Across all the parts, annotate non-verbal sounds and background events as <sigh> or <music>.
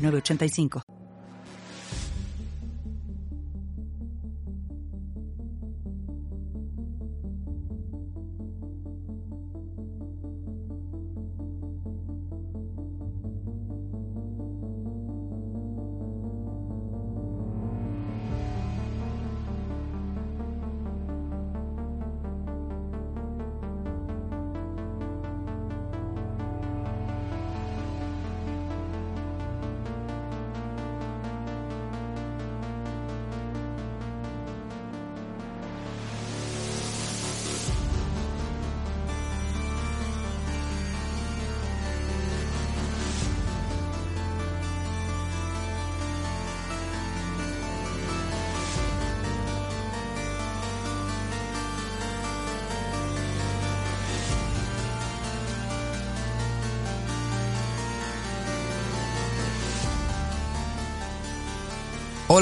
3985.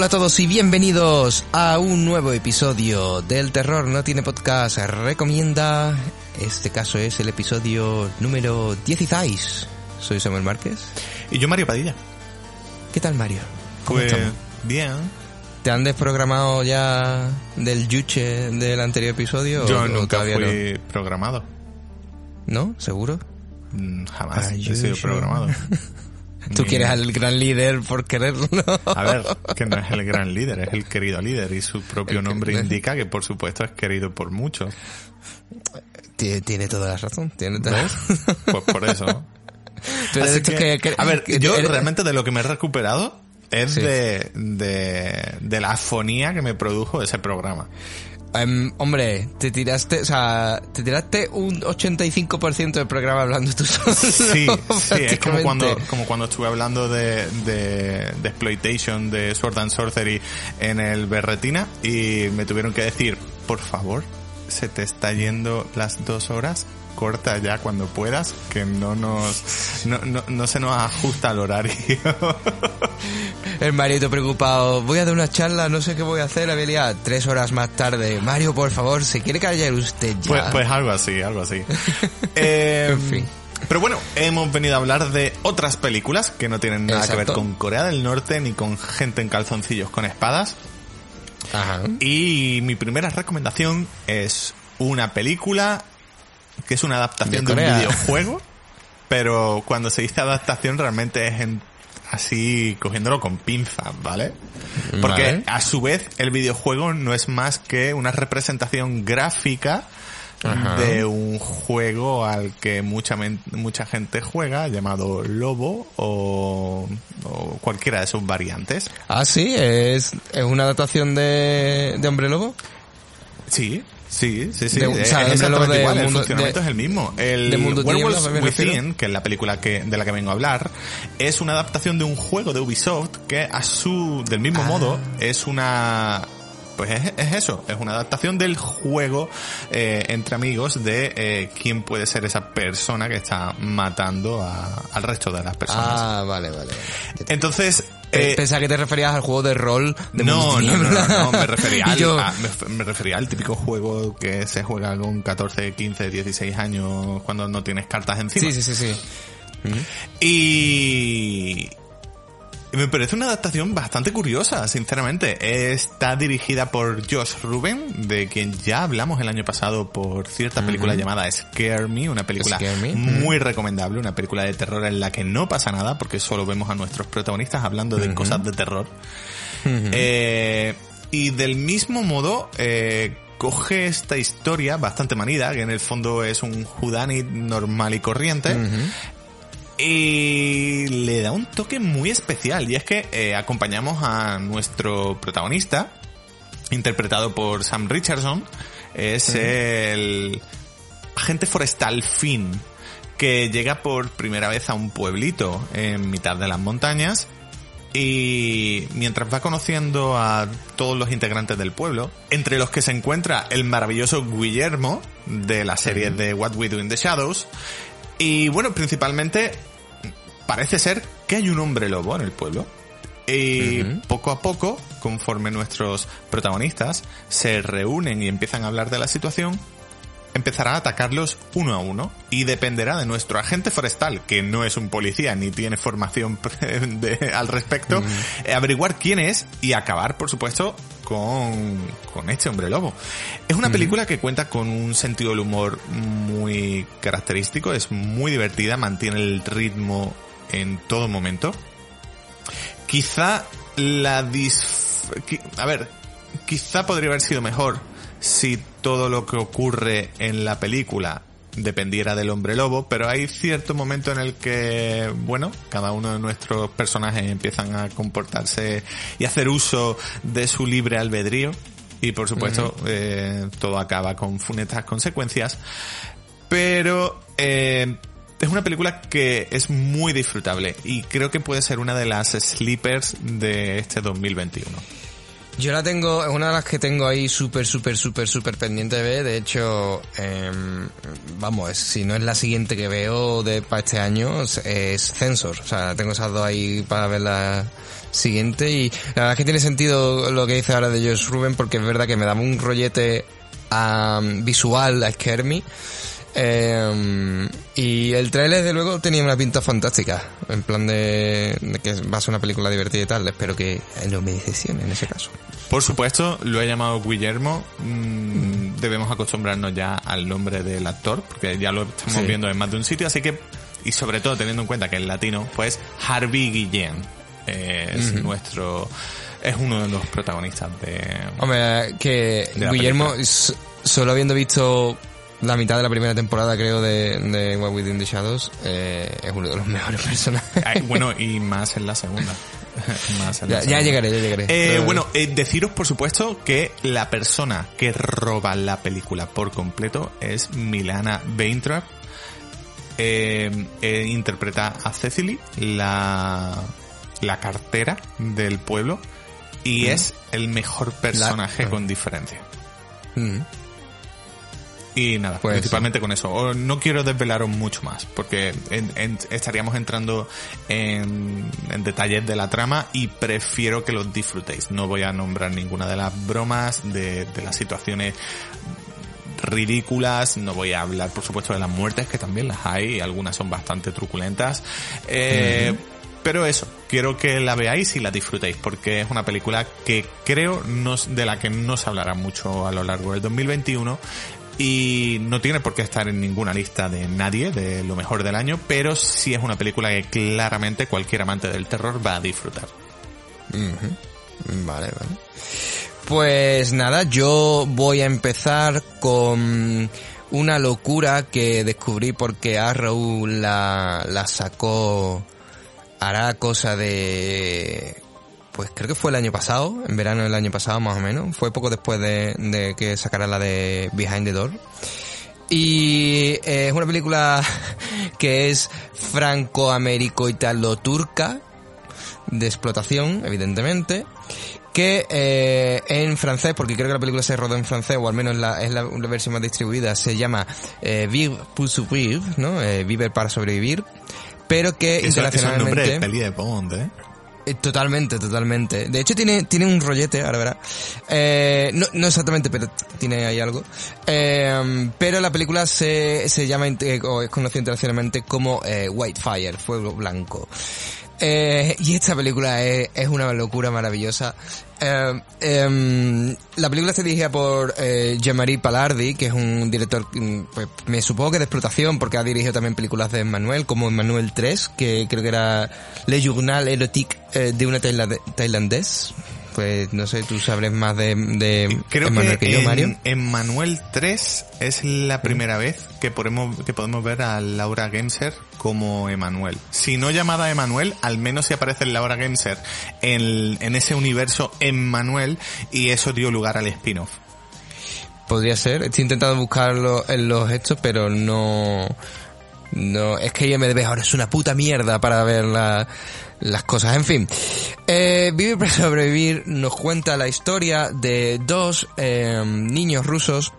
A todos y bienvenidos a un nuevo episodio del Terror No Tiene Podcast Recomienda. Este caso es el episodio número 16. Soy Samuel Márquez. Y yo Mario Padilla. ¿Qué tal Mario? ¿Cómo Pues estamos? bien. ¿Te han desprogramado ya del yuche del anterior episodio? Yo o- nunca fui programado. no? ¿No? ¿Seguro? Mm, Jamás Ay, he sido yo- programado. <laughs> Tú Ni- quieres al gran líder por quererlo. A ver, que no es el <laughs> gran líder, es el querido líder y su propio El que- nombre indica que por supuesto es querido por muchos. Tiene, tiene toda la razón. Tiene toda. Pues por eso. <laughs> Tú eres que- que- que- a ver, que- yo eres- realmente de lo que me he recuperado es Sí. de, de, de la afonía que me produjo ese programa. Em, hombre, te tiraste, o sea, te tiraste un 85% del programa hablando tú solo. Sí, <laughs> sí, es como cuando, como cuando estuve hablando de, de, de exploitation de Sword and Sorcery en el Berretina y me tuvieron que decir, por favor, se te está yendo las dos horas, corta ya cuando puedas, que no nos, no, no, no se nos ajusta al horario. <laughs> El Marito preocupado, voy a dar una charla, no sé qué voy a hacer, Abelia, tres horas más tarde. Mario, por favor, ¿se quiere callar usted ya? Pues, pues algo así, algo así. <laughs> Eh, En fin. Pero bueno, hemos venido a hablar de otras películas que no tienen nada que ver con Corea del Norte ni con gente en calzoncillos con espadas. Ajá. Y mi primera recomendación es una película que es una adaptación De de, un videojuego, <laughs> pero cuando se dice adaptación realmente es en- así cogiéndolo con pinzas, ¿vale? Porque Vale. a su vez el videojuego no es más que una representación gráfica Ajá. de un juego al que mucha mucha gente juega llamado Lobo o, o cualquiera de sus variantes. Ah, sí, es, es una adaptación de, de Hombre Lobo. Sí, sí, sí, sí. De- es o sea, de exactamente igual, el mundo- funcionamiento de- es el mismo. El refiero. Within, que es la película que, de la que vengo a hablar, es una adaptación de un juego de Ubisoft que a su, del mismo Ah. modo, es una, pues es, es eso, es una adaptación del juego eh, entre amigos de eh, quién puede ser esa persona que está matando a- al resto de las personas. Ah, vale, vale. vale. Entonces, eh, Pensaba que te referías al juego de rol de no, no, no, no, no, me refería, <laughs> al, yo, a- me, me refería al típico juego que se juega con 14, 15, 16 años cuando no tienes cartas encima. Sí, sí, sí, sí. Y... me parece una adaptación bastante curiosa, sinceramente. Está dirigida por Josh Ruben, de quien ya hablamos el año pasado por cierta película llamada Scare Me, una película Me, muy recomendable, una película de terror en la que no pasa nada porque solo vemos a nuestros protagonistas hablando de cosas de terror. Eh, y del mismo modo, eh, coge esta historia bastante manida, que en el fondo es un Houdanit normal y corriente, y le da un toque muy especial. Y es que eh, acompañamos a nuestro protagonista, interpretado por Sam Richardson, es el agente forestal Finn, que llega por primera vez a un pueblito en mitad de las montañas y mientras va conociendo a todos los integrantes del pueblo, entre los que se encuentra el maravilloso Guillermo de la serie de What We Do in the Shadows, y bueno, principalmente parece ser que hay un hombre lobo en el pueblo. Y poco a poco, conforme nuestros protagonistas se reúnen y empiezan a hablar de la situación, empezará a atacarlos uno a uno y dependerá de nuestro agente forestal, que no es un policía ni tiene formación <laughs> al respecto, eh, averiguar quién es y acabar, por supuesto, con, con este hombre lobo. Es una película que cuenta con un sentido del humor muy característico, es muy divertida, mantiene el ritmo en todo momento. Quizá la dis... A ver, quizá podría haber sido mejor si todo lo que ocurre en la película dependiera del hombre lobo, pero hay cierto momento en el que, bueno, cada uno de nuestros personajes empiezan a comportarse y hacer uso de su libre albedrío. Y por supuesto eh, todo acaba con funestas consecuencias, pero eh, es una película que es muy disfrutable y creo que puede ser una de las sleepers de este 2021. Yo la tengo, es una de las que tengo ahí súper, súper, súper, súper pendiente de ver. De hecho, em, vamos, si no es la siguiente que veo de para este año, es Censor. O sea, tengo esas dos ahí para ver la siguiente. Y la verdad es que tiene sentido lo que dice ahora de Josh Ruben, porque es verdad que me da un rollete visual a Skermy eh, y el trailer, desde luego, tenía una pinta fantástica. En plan de, que va a ser una película divertida y tal. Espero que no me decepcione en ese caso. Por supuesto, lo he llamado Guillermo. Mm, debemos acostumbrarnos ya al nombre del actor, porque ya lo estamos viendo en más de un sitio. Así que, y sobre todo teniendo en cuenta que es latino, pues Harvey Guillén es nuestro es uno de los protagonistas de hombre que Guillermo solo habiendo visto la mitad de la primera temporada, creo, de, de What Within the Shadows, eh, es uno de los <laughs> mejores personajes. bueno, y más en la segunda. <laughs> ya, llegaré, ya llegaré. Eh, bueno, eh, deciros, por supuesto, que la persona que roba la película por completo es Milana Weintraub. interpreta a Cecily, la, la cartera del pueblo, y es el mejor personaje con diferencia. Y nada, pues principalmente con eso. No quiero desvelaros mucho más, porque estaríamos entrando en, detalles de la trama y prefiero que los disfrutéis. No voy a nombrar ninguna de las bromas, de, las situaciones ridículas, no voy a hablar por supuesto de las muertes, que también las hay, y algunas son bastante truculentas. Eh, pero eso, quiero que la veáis y la disfrutéis, porque es una película que creo de la que no se hablará mucho a lo largo del 2021 y no tiene por qué estar en ninguna lista de nadie de lo mejor del año, pero sí es una película que claramente cualquier amante del terror va a disfrutar. Vale, vale. Pues nada, yo voy a empezar con una locura que descubrí porque Arrow la, la sacó hará cosa de pues creo que fue el año pasado, en verano del año pasado más o menos. Fue poco después de, que sacara la de Behind the Door. Y eh, es una película <laughs> que es franco-américo-italo-turca, de explotación, evidentemente, que eh, en francés, porque creo que la película se rodó en francés, o al menos la, es la, versión más distribuida, se llama eh, Vivre pour survivre, ¿no? Eh, Vivir para sobrevivir, pero que internacionalmente... Es de Bond, ¿eh? Eh, totalmente, totalmente. De hecho tiene, tiene un rollete, ahora verá. Eh, no, no exactamente, pero tiene ahí algo. Eh, pero la película se, se llama, o es conocida internacionalmente como Whitefire, Fuego Blanco. Eh, y esta película es, es, una locura maravillosa. Eh, em, la película está dirigida por eh, Jean-Marie Palardi, que es un director, mm, pues, me supongo que de explotación, porque ha dirigido también películas de Emmanuel, como Emmanuel 3, que creo que era Le Journal Erotique eh, de una tailandés pues no sé, tú sabes más de, de Creo que, yo, Mario. En Manuel 3 es la primera vez que podemos, que podemos ver a Laura Gemser como Emanuel. Si no llamada Emanuel, al menos si aparece Laura Gemser en, en ese universo Emanuel y eso dio lugar al spin-off. Podría ser, estoy intentando buscarlo en los hechos, pero no No, es que IMDB ahora es una puta mierda para ver la- las cosas. En fin, eh, Vivir para sobrevivir nos cuenta la historia de dos eh, niños rusos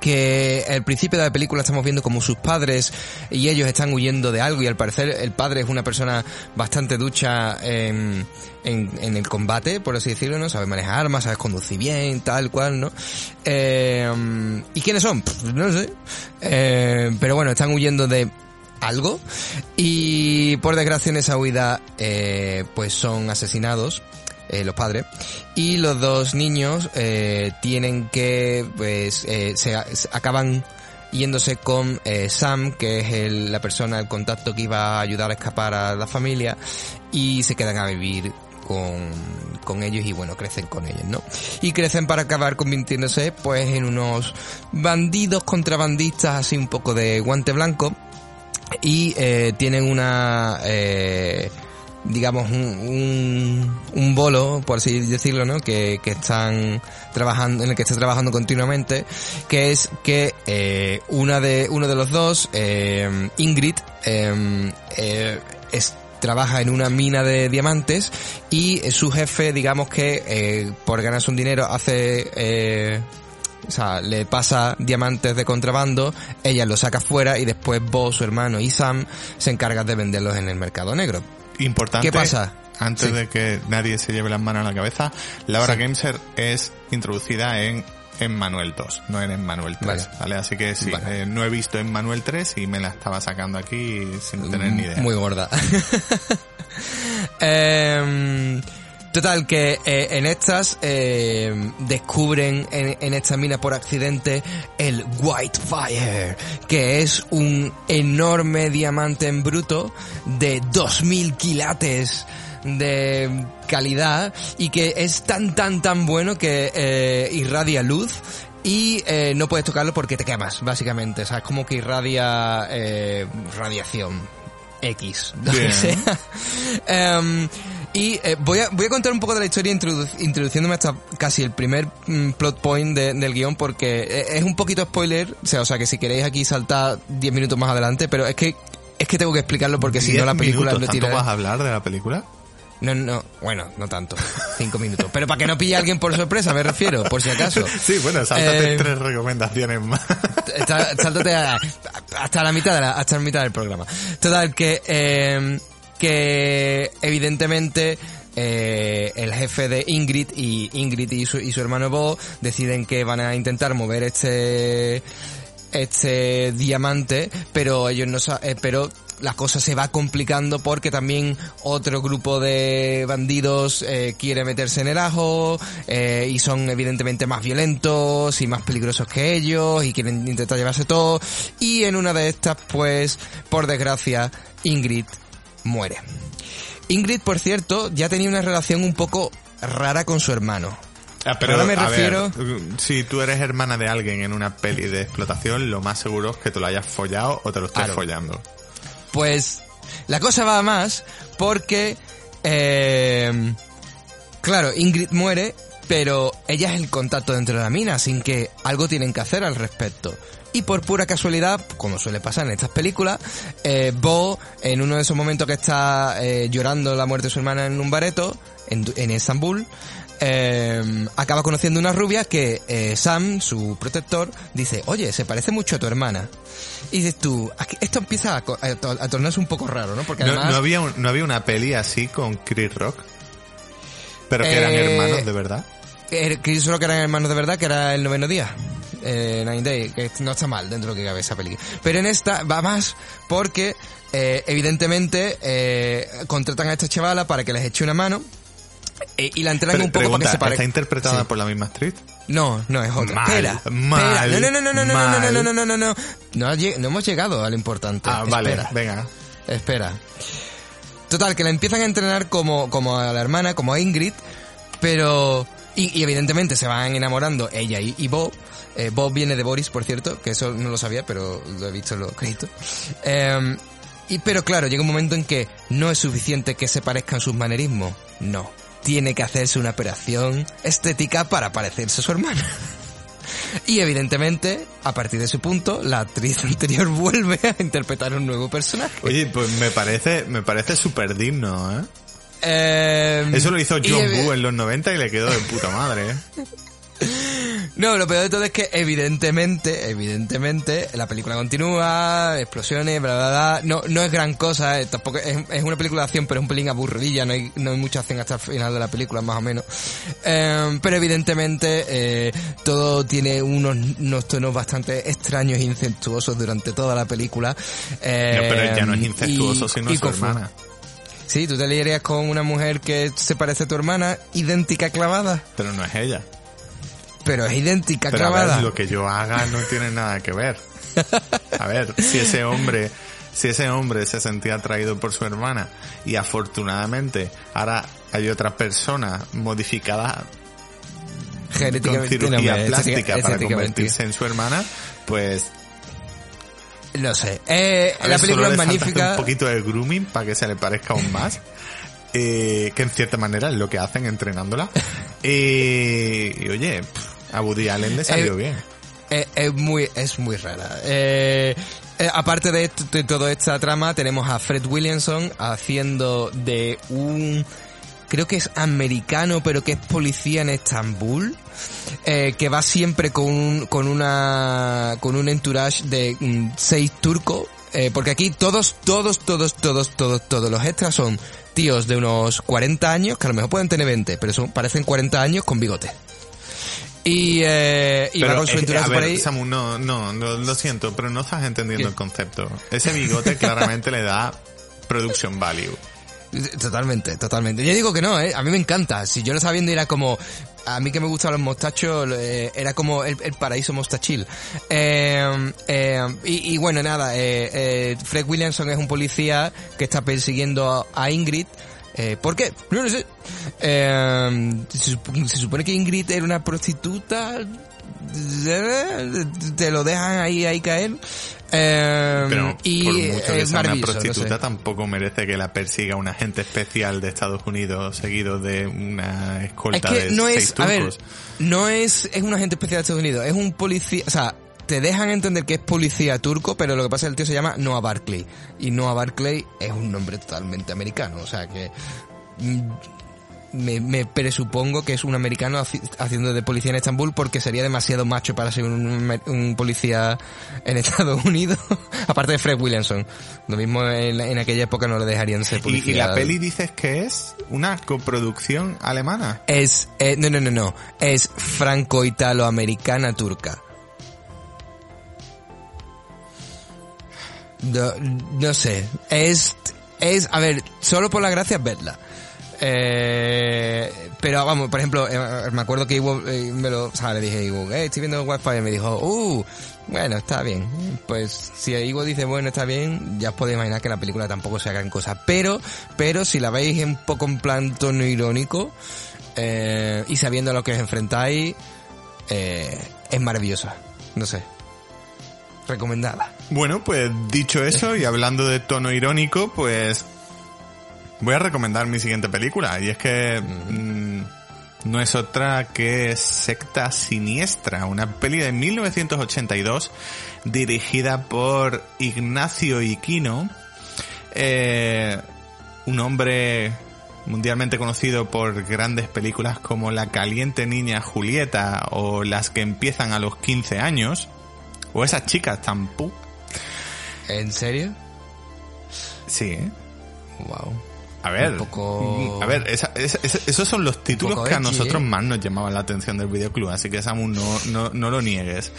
que al principio de la película estamos viendo como sus padres y ellos están huyendo de algo y al parecer el padre es una persona bastante ducha en, en, en el combate, por así decirlo, ¿no? Sabe manejar armas, sabe conducir bien, tal cual, ¿no? Eh, ¿Y quiénes son? Pff, no sé. Eh, pero bueno, están huyendo de algo y por desgracia en esa huida eh, pues son asesinados eh, los padres y los dos niños eh, tienen que pues eh, se, acaban yéndose con eh, Sam que es el- la persona el contacto que iba a ayudar a escapar a la familia y se quedan a vivir con, con ellos y bueno, crecen con ellos, ¿no? Y crecen para acabar convirtiéndose pues en unos bandidos contrabandistas así un poco de guante blanco y eh, tienen una eh, digamos un, un, un bolo por así decirlo no que, que están trabajando en el que está trabajando continuamente que es que eh, una de uno de los dos eh, Ingrid eh, eh, es trabaja en una mina de diamantes y eh, su jefe digamos que eh, por ganarse un dinero hace o sea, le pasa diamantes de contrabando, ella los saca fuera y después vos, su hermano y Sam se encargan de venderlos en el mercado negro. Importante. ¿Qué pasa? Antes Sí. de que nadie se lleve las manos a la cabeza, Laura Sí. Gameser es introducida en Emmanuel 2, no en Emmanuel 3, Vale. ¿vale? Así que sí, Vale. eh, no he visto Emmanuel 3 y me la estaba sacando aquí sin tener ni idea. Muy gorda. <laughs> Em, total, que eh, en estas eh, descubren en, en esta mina por accidente el White Fire, que es un enorme diamante en bruto de 2000 quilates de calidad y que es tan tan tan bueno que eh, irradia luz y eh, no puedes tocarlo porque te quemas, básicamente. O sea, es como que irradia eh, radiación X, <laughs> lo que sea. Em, y eh, voy, a, voy a contar un poco de la historia introdu- introduciéndome hasta casi el primer mm, plot point de- del guion porque eh, es un poquito spoiler, o sea, o sea que si queréis aquí saltar 10 minutos más adelante, pero es que es que tengo que explicarlo porque si no la película minutos, ¿Tanto tira... vas a hablar de la película? No, no, bueno, no tanto. Cinco minutos. Pero para que no pille a alguien por sorpresa, me refiero, por si acaso. <laughs> Sí, bueno, sáltate Eh, tres recomendaciones más. Sáltate a- hasta la mitad de la, hasta la mitad del programa. Total, que, eh, que evidentemente eh, el jefe de Ingrid y Ingrid y su, y su hermano Bo deciden que van a intentar mover este este diamante, pero ellos no sa- eh, pero la cosa se va complicando porque también otro grupo de bandidos eh, quiere meterse en el ajo eh, y son evidentemente más violentos y más peligrosos que ellos y quieren intentar llevarse todo. Y en una de estas pues por desgracia Ingrid muere. Ingrid por cierto ya tenía una relación un poco rara con su hermano. Ah, Ahora me a ver, refiero- si tú eres hermana de alguien en una peli de explotación, lo más seguro es que te lo hayas follado o te lo estés Claro. follando. Pues la cosa va a más porque, eh, claro, Ingrid muere, pero ella es el contacto dentro de la mina, sin que algo tienen que hacer al respecto. Y por pura casualidad, como suele pasar en estas películas, eh, Bo, en uno de esos momentos que está eh, llorando la muerte de su hermana en un bareto, en, en Estambul, eh, acaba conociendo una rubia que eh, Sam, su protector, dice, oye, se parece mucho a tu hermana. Y dices tú, aquí- esto empieza a, a to- a tornarse un poco raro, ¿no? Porque ¿No, además... no había un- ¿No había una peli así con Chris Rock? Pero que eran hermanos de verdad. Solo que eran hermanos de verdad, que era el noveno día. Eh, Nine Day, que no está mal dentro de lo que cabe esa película. Pero en esta va más porque, eh, evidentemente, eh, contratan a esta chavala para que les eche una mano. y la entrenan Pero, un poco para que se parezca. ¿está interpretada Sí. por la misma actriz? No, no es otra. Mal, espera, mal, espera. No, no, no, no, no, no, mal. no, no, no, no, no. No, lleg- no hemos llegado a lo importante. Ah, vale, Espera. venga. Espera. Total, que la empiezan a entrenar como, como a la hermana, como a Ingrid, pero... Y, y evidentemente se van enamorando ella y, y Bob. Eh, Bob viene de Boris, por cierto, que eso no lo sabía, pero lo he visto en los créditos. Eh, y, pero claro, llega un momento en que no es suficiente que se parezcan sus manerismos. No. Tiene que hacerse una operación estética para parecerse a su hermana. <laughs> Y evidentemente, a partir de ese punto, la actriz <laughs> anterior vuelve a interpretar un nuevo personaje. Oye, pues me parece, me parece súper digno, ¿eh? Eh, Eso lo hizo John Woo en los 90 y le quedó de puta madre, ¿eh? <laughs> <laughs> No, lo peor de todo es que evidentemente, evidentemente, la película continúa, explosiones, bla, bla, bla. No, no es gran cosa, eh, tampoco es, es una película de acción, pero es un pelín aburridilla, no hay, no hay mucha acción hasta el final de la película, más o menos. Eh, pero evidentemente, eh, todo tiene unos, unos tonos bastante extraños e incestuosos durante toda la película. No, pero ya no es incestuoso, y- sino y su hermana. Sí, tú te liarías con una mujer que se parece a tu hermana, idéntica clavada, Pero no es ella. Pero es idéntica Pero a clavada. ver, lo que yo haga no tiene nada que ver. A ver, si ese hombre, si ese hombre se sentía atraído por su hermana y afortunadamente ahora hay otra persona modificada con cirugía no, plástica para convertirse en su hermana, pues No sé. Eh, a la película solo es magnífica. un poquito de grooming para que se le parezca aún más. Eh, que en cierta manera es lo que hacen entrenándola. <laughs> Eh, y oye, pff, a Woody Allen le salió Eh, bien. Eh, es muy, es muy rara. Eh, eh, aparte de, esto- de toda esta trama, tenemos a Fred Williamson haciendo de un, creo que es americano, pero que es policía en Estambul, eh, que va siempre con un, con una, con un entourage de mm, seis turcos, eh, porque aquí todos, todos, todos, todos, todos, todos los extras son tíos de unos 40 años, que a lo mejor pueden tener 20, pero son, parecen 40 años con bigote. Y, eh, y va Pero, con su eh, entourage a por ver, ahí. Samu, no, no, no, lo siento, pero no estás entendiendo ¿Qué? el concepto. Ese bigote claramente le da production value. Totalmente, totalmente. Yo digo que no, ¿eh? A mí me encanta. Si yo lo estaba viendo y era como... A mí que me gustan los mostachos, eh, era como el, el paraíso mostachil. Eh, eh, y, y bueno, nada, eh, eh, Fred Williamson es un policía que está persiguiendo a, a Ingrid. Eh, ¿Por qué? No lo sé. Eh, se, sup- se supone que Ingrid era una prostituta. Te lo dejan ahí, ahí caer. Eh, Pero y por mucho que sea una maravilloso, no sé. prostituta, tampoco merece que la persiga un agente especial de Estados Unidos seguido de una Es escolta que de no seis es, a ver, turcos. no es, es un agente especial de Estados Unidos, es un policía, o sea, te dejan entender que es policía turco, pero lo que pasa es que el tío se llama Noah Barclay. Y Noah Barclay es un nombre totalmente americano, o sea que mm, me, me presupongo que es un americano haci- haciendo de policía en Estambul porque sería demasiado macho para ser un, un policía en <laughs> Estados Unidos, <laughs> aparte de Fred Williamson. Lo mismo en, en aquella época no le dejarían ser Y, policía. y la peli dices que es una coproducción alemana. Es, eh, no, no, no, no. Es franco-italo-americana turca. No, no sé. Es, es, a ver, solo por la gracia verla. Eh, pero vamos, por ejemplo, eh, me acuerdo que Iwo, eh, me lo, o le dije a Iwo, eh, estoy viendo Wi-Fi y me dijo, uh, bueno, está bien. Pues si Iwo dice, bueno, está bien, ya os podéis imaginar que la película tampoco sea gran cosa. Pero, pero si la veis un poco en plan tono irónico, eh, y sabiendo a lo que os enfrentáis, eh, es maravillosa. No sé. Recomendada. Bueno, pues dicho eso y hablando de tono irónico, pues voy a recomendar mi siguiente película y es que mm, no es otra que Secta Siniestra, una peli de 1982 dirigida por Ignacio Iquino, eh, un hombre mundialmente conocido por grandes películas como La caliente niña Julieta o las que empiezan a los 15 años, o esas chicas tan pu. ¿En serio? Sí, ¿eh? Wow. A ver, Un poco- a ver, esa- esa- esa- esos son los títulos que a nosotros ¿eh? más nos llamaban la atención del videoclub, así que Samu, no, no, no lo niegues.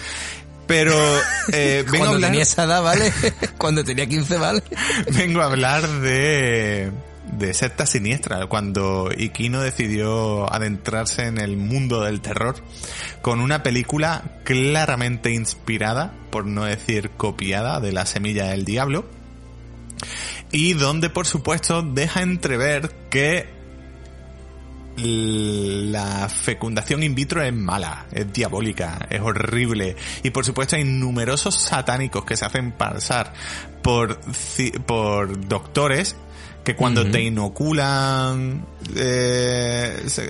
Pero <laughs> eh, vengo, a Cuando hablar, tenía esa edad, ¿vale? <laughs> Cuando tenía 15, ¿vale? <laughs> vengo a hablar de, de Secta Siniestra, cuando Ikino decidió adentrarse en el mundo del terror con una película claramente inspirada, por no decir copiada, de La Semilla del Diablo, y donde por supuesto deja entrever que la fecundación in vitro es mala, es diabólica, es horrible. Y por supuesto hay numerosos satánicos que se hacen pasar por, por doctores que cuando te inoculan eh, se-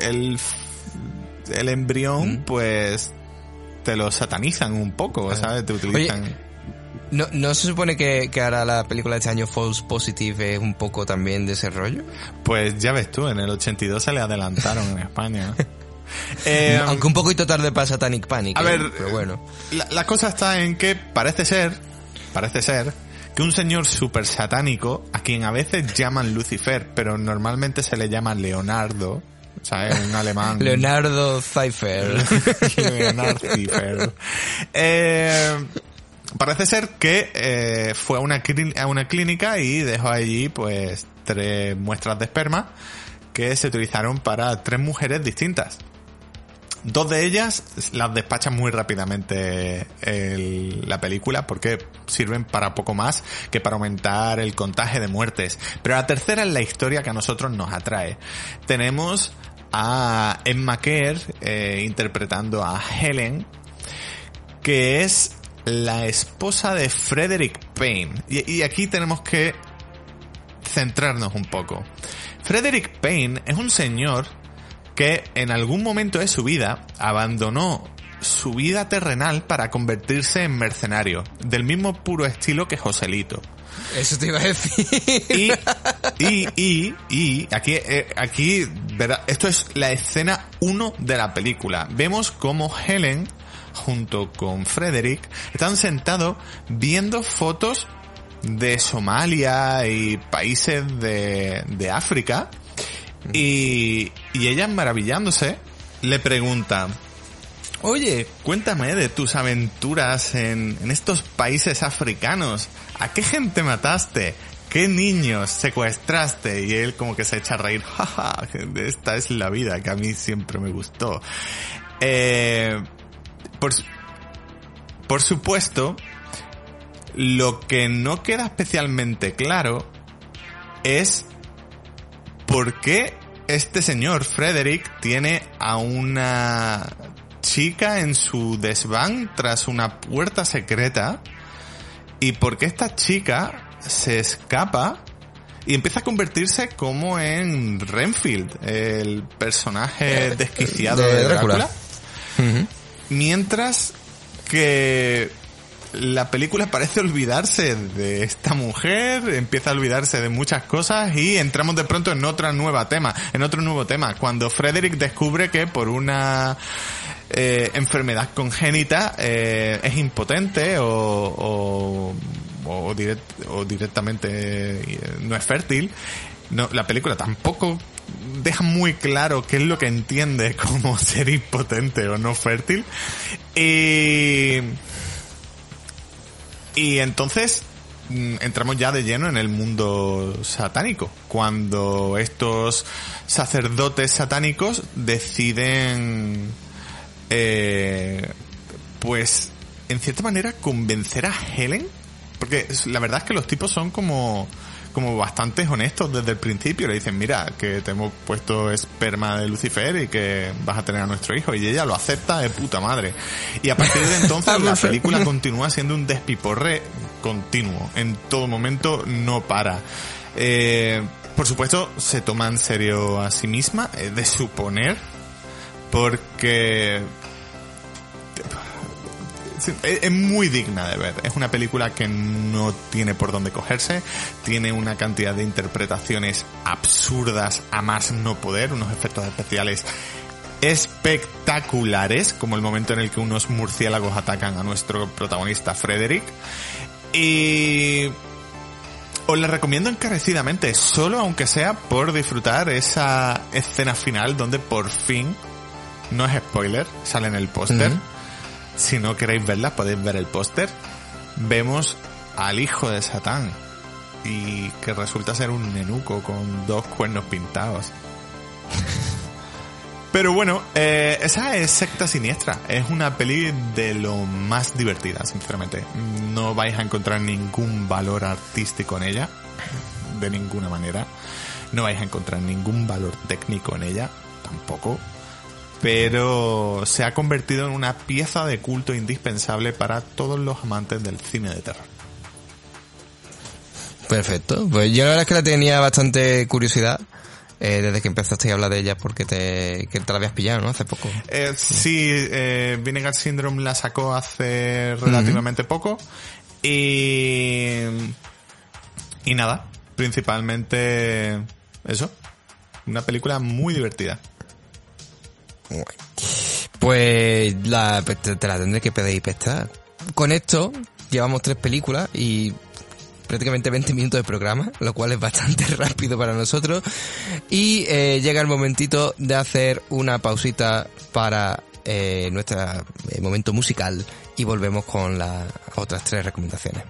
el, el embrión, pues te lo satanizan un poco, ¿sabes? Te utilizan... ¿no, ¿No se supone que, que ahora la película de este año False Positive es un poco también de ese rollo? Pues ya ves tú, en el 82 se le adelantaron en España. <laughs> Eh, Aunque un poquito tarde para Satanic Panic. A ¿eh? ver, pero bueno. La, la cosa está en que parece ser, parece ser, que un señor súper satánico, a quien a veces llaman Lucifer, pero normalmente se le llama Leonardo, ¿sabes? Un alemán. <laughs> Leonardo Pfeiffer. <laughs> Leonardo Pfeiffer. Eh, parece ser que eh, fue a una, a una clínica y dejó allí pues tres muestras de esperma que se utilizaron para tres mujeres distintas. Dos de ellas las despachan muy rápidamente la película porque sirven para poco más que para aumentar el contagio de muertes. Pero la tercera es la historia que a nosotros nos atrae. Tenemos a Emma Kerr eh, interpretando a Helen, que es la esposa de Frederick Payne. Y aquí tenemos que centrarnos un poco. Frederick Payne es un señor que en algún momento de su vida abandonó su vida terrenal para convertirse en mercenario, del mismo puro estilo que Joselito. Eso te iba a decir. Y, y, y, y, aquí, eh, aquí, ¿verdad? Esto es la escena 1 de la película. Vemos cómo Helen, junto con Frederick, están sentados viendo fotos de Somalia y países de, de África. Y, y ella maravillándose le pregunta, Oye, cuéntame de tus aventuras en, en estos países africanos. ¿A qué gente mataste? ¿Qué niños secuestraste? Y él como que se echa a reír. Jaja, esta es la vida que a mí siempre me gustó. Eh, por, por supuesto, lo que no queda especialmente claro es por qué este señor Frederick tiene a una chica en su desván tras una puerta secreta y por qué esta chica se escapa y empieza a convertirse como en Renfield, el personaje desquiciado de. Drácula. Mientras que la película parece olvidarse de esta mujer, empieza a olvidarse de muchas cosas y entramos de pronto en otra nueva tema, en otro nuevo tema, cuando Frederick descubre que por una eh, enfermedad congénita eh, es impotente o, o, o, direct- o directamente eh, no es fértil. No, la película tampoco deja muy claro qué es lo que entiende <laughs> como ser impotente o no fértil. Y, y entonces mm, entramos ya de lleno en el mundo satánico, cuando estos sacerdotes satánicos deciden, eh, pues, en cierta manera convencer a Helen, porque la verdad es que los tipos son como como bastante honestos desde el principio. Le dicen, mira, que te hemos puesto esperma de Lucifer y que vas a tener a nuestro hijo. Y ella lo acepta de puta madre. Y a partir de entonces <laughs> la película continúa siendo un despiporre continuo. En todo momento no para. Eh, por supuesto, se toma en serio a sí misma, es de suponer, porque es muy digna de ver. Es una película que no tiene por dónde cogerse. Tiene una cantidad de interpretaciones absurdas a más no poder. Unos efectos especiales espectaculares, como el momento en el que unos murciélagos atacan a nuestro protagonista Frederick. Y os la recomiendo encarecidamente, solo aunque sea por disfrutar esa escena final donde por fin, no es spoiler, sale en el póster. Si no queréis verla, podéis ver el póster. Vemos al hijo de Satán y que resulta ser un nenuco con dos cuernos pintados. <laughs> Pero bueno, eh, esa es Secta Siniestra. Es una peli de lo más divertida, sinceramente. No vais a encontrar ningún valor artístico en ella, de ninguna manera. No vais a encontrar ningún valor técnico en ella, tampoco. Pero se ha convertido en una pieza de culto indispensable para todos los amantes del cine de terror. Perfecto. Pues yo la verdad es que la tenía bastante curiosidad. eh, desde que empezaste a hablar de ella porque te, que te la habías pillado, ¿no? Hace poco. Eh, sí, eh, Vinegar Syndrome la sacó hace relativamente poco. Y. Y nada, principalmente eso. Una película muy divertida. Pues pues te, te la tendré que pedir prestar. Con esto llevamos tres películas y prácticamente 20 minutos de programa, lo cual es bastante <laughs> rápido para nosotros. Y eh, llega el momentito de hacer una pausita para eh, nuestro eh, momento musical y volvemos con las otras tres recomendaciones.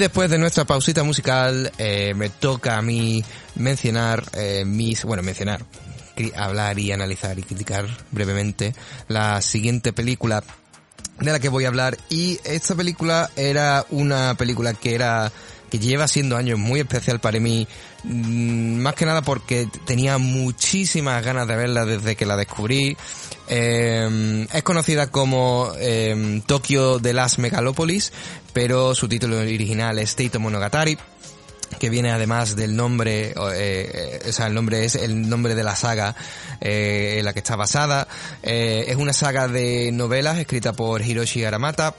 Después de nuestra pausita musical, eh, me toca a mí mencionar eh, mis, bueno, mencionar, hablar y analizar y criticar brevemente la siguiente película de la que voy a hablar. Y esta película era una película que era que lleva siendo años muy especial para mí mm, más que nada porque tenía muchísimas ganas de verla desde que la descubrí. Eh, es conocida como eh, Tokio de las Megalopolis pero su título original es State Monogatari que viene además del nombre, eh, o sea, el nombre es el nombre de la saga eh, en la que está basada. Eh, es una saga de novelas escrita por Hiroshi Aramata.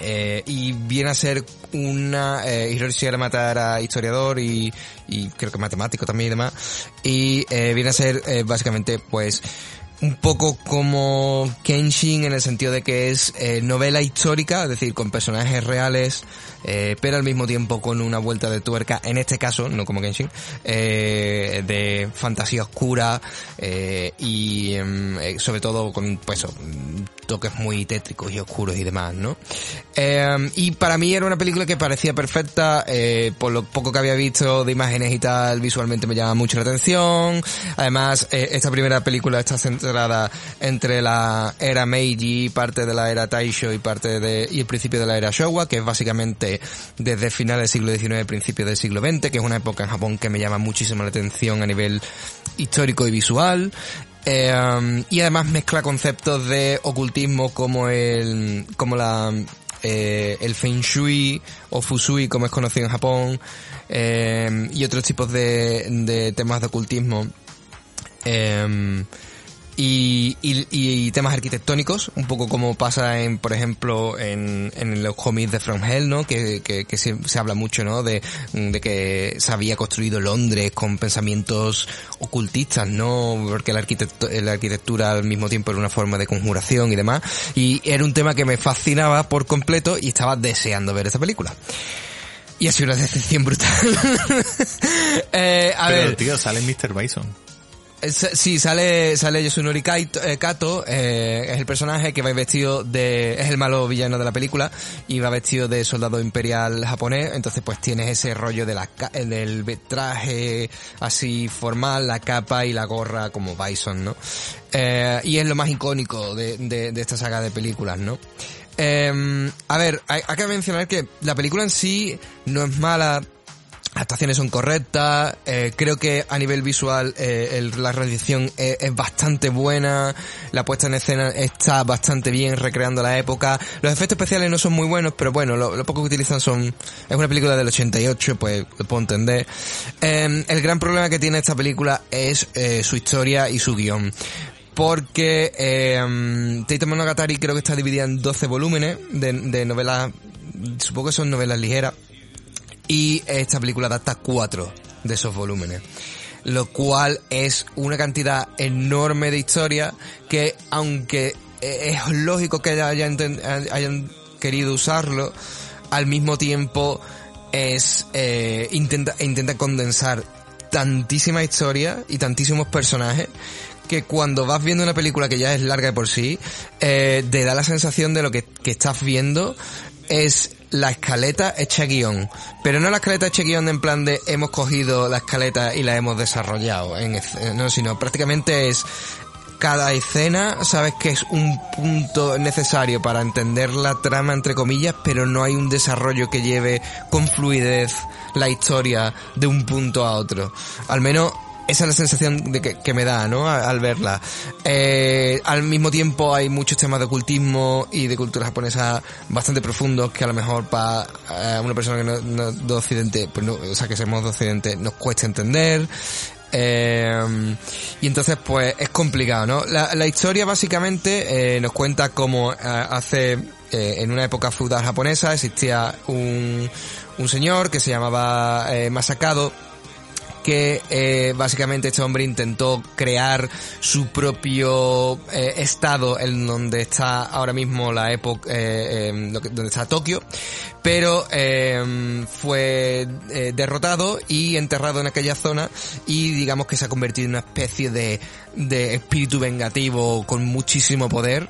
eh, y viene a ser una eh, Hiroshi Aramata era historiador y, y creo que matemático también y demás y viene a ser eh, básicamente pues un poco como Kenshin en el sentido de que es eh, novela histórica, es decir, con personajes reales, eh, pero al mismo tiempo con una vuelta de tuerca, en este caso, no como Kenshin, eh, de fantasía oscura y em, sobre todo con pues toques muy tétricos y oscuros y demás, ¿no? Eh, y para mí era una película que parecía perfecta, eh, por lo poco que había visto de imágenes y tal, visualmente me llama mucho la atención. Además, eh, esta primera película está centrada entre la era Meiji, parte de la era Taisho y parte de, y el principio de la era Showa, que es básicamente desde finales del siglo XIX, principios del siglo XX, que es una época en Japón que me llama muchísimo la atención a nivel histórico y visual. Eh, y además mezcla conceptos de ocultismo como el, como la, eh, el Feng Shui o Fusui como es conocido en Japón, eh, y otros tipos de, de temas de ocultismo. Eh, y, y, y temas arquitectónicos, un poco como pasa en, por ejemplo, en, en los cómics de From Hell, ¿no? Que, que, que se, se habla mucho, ¿no? De, de que se había construido Londres con pensamientos ocultistas, ¿no? Porque la, arquitecto- la arquitectura al mismo tiempo era una forma de conjuración y demás. Y era un tema que me fascinaba por completo y estaba deseando ver esta película. Y ha sido una decepción brutal. <laughs> eh, a Pero, ver. tío, sale Mr. Bison. Es- Sí, sale, sale Yosunori eh, Kato, eh, es el personaje que va vestido de, es el malo villano de la película, y va vestido de soldado imperial japonés, entonces pues tienes ese rollo de la, eh, del traje así formal, la capa y la gorra como Bison, ¿no? Eh, y es lo más icónico de, de, de esta saga de películas, ¿no? Eh, a ver, hay, que mencionar que la película en sí no es mala, actuaciones son correctas, eh, creo que a nivel visual eh, la realización es, es bastante buena, la puesta en escena está bastante bien recreando la época, los efectos especiales no son muy buenos, pero bueno, lo, lo poco que utilizan son... Es una película del 88, pues lo puedo entender. Eh, el gran problema que tiene esta película es eh, su historia y su guion. Porque eh, Tate Monogatari creo que está dividida en 12 volúmenes de, de novelas, supongo que son novelas ligeras, y esta película adapta cuatro de esos volúmenes. Lo cual es una cantidad enorme de historia que, aunque eh, es lógico que hayan, querido usarlo, al mismo tiempo es eh, intenta, intenta condensar tantísima historia y tantísimos personajes que cuando vas viendo una película que ya es larga de por sí, eh, te da la sensación de lo que, que estás viendo es la escaleta hecha guion. Pero no la escaleta hecha guion en plan de hemos cogido la escaleta y la hemos desarrollado, en, esc- no, sino prácticamente es cada escena sabes que es un punto necesario para entender la trama entre comillas, pero no hay un desarrollo que lleve con fluidez la historia de un punto a otro. Al menos esa es la sensación de que, que me da, ¿no? Al verla. Eh, al mismo tiempo hay muchos temas de ocultismo y de cultura japonesa bastante profundos que a lo mejor para eh, una persona que no, de occidente, pues no, o sea que somos de occidente, nos cuesta entender. Eh, y entonces pues es complicado, ¿no? La, historia básicamente eh, nos cuenta cómo eh, hace, en una época feudal japonesa existía un, un señor que se llamaba Masakado, que eh, básicamente este hombre intentó crear su propio eh, estado en donde está ahora mismo la época eh, que- donde está Tokio pero eh, fue eh, derrotado y enterrado en aquella zona y digamos que se ha convertido en una especie de, de espíritu vengativo con muchísimo poder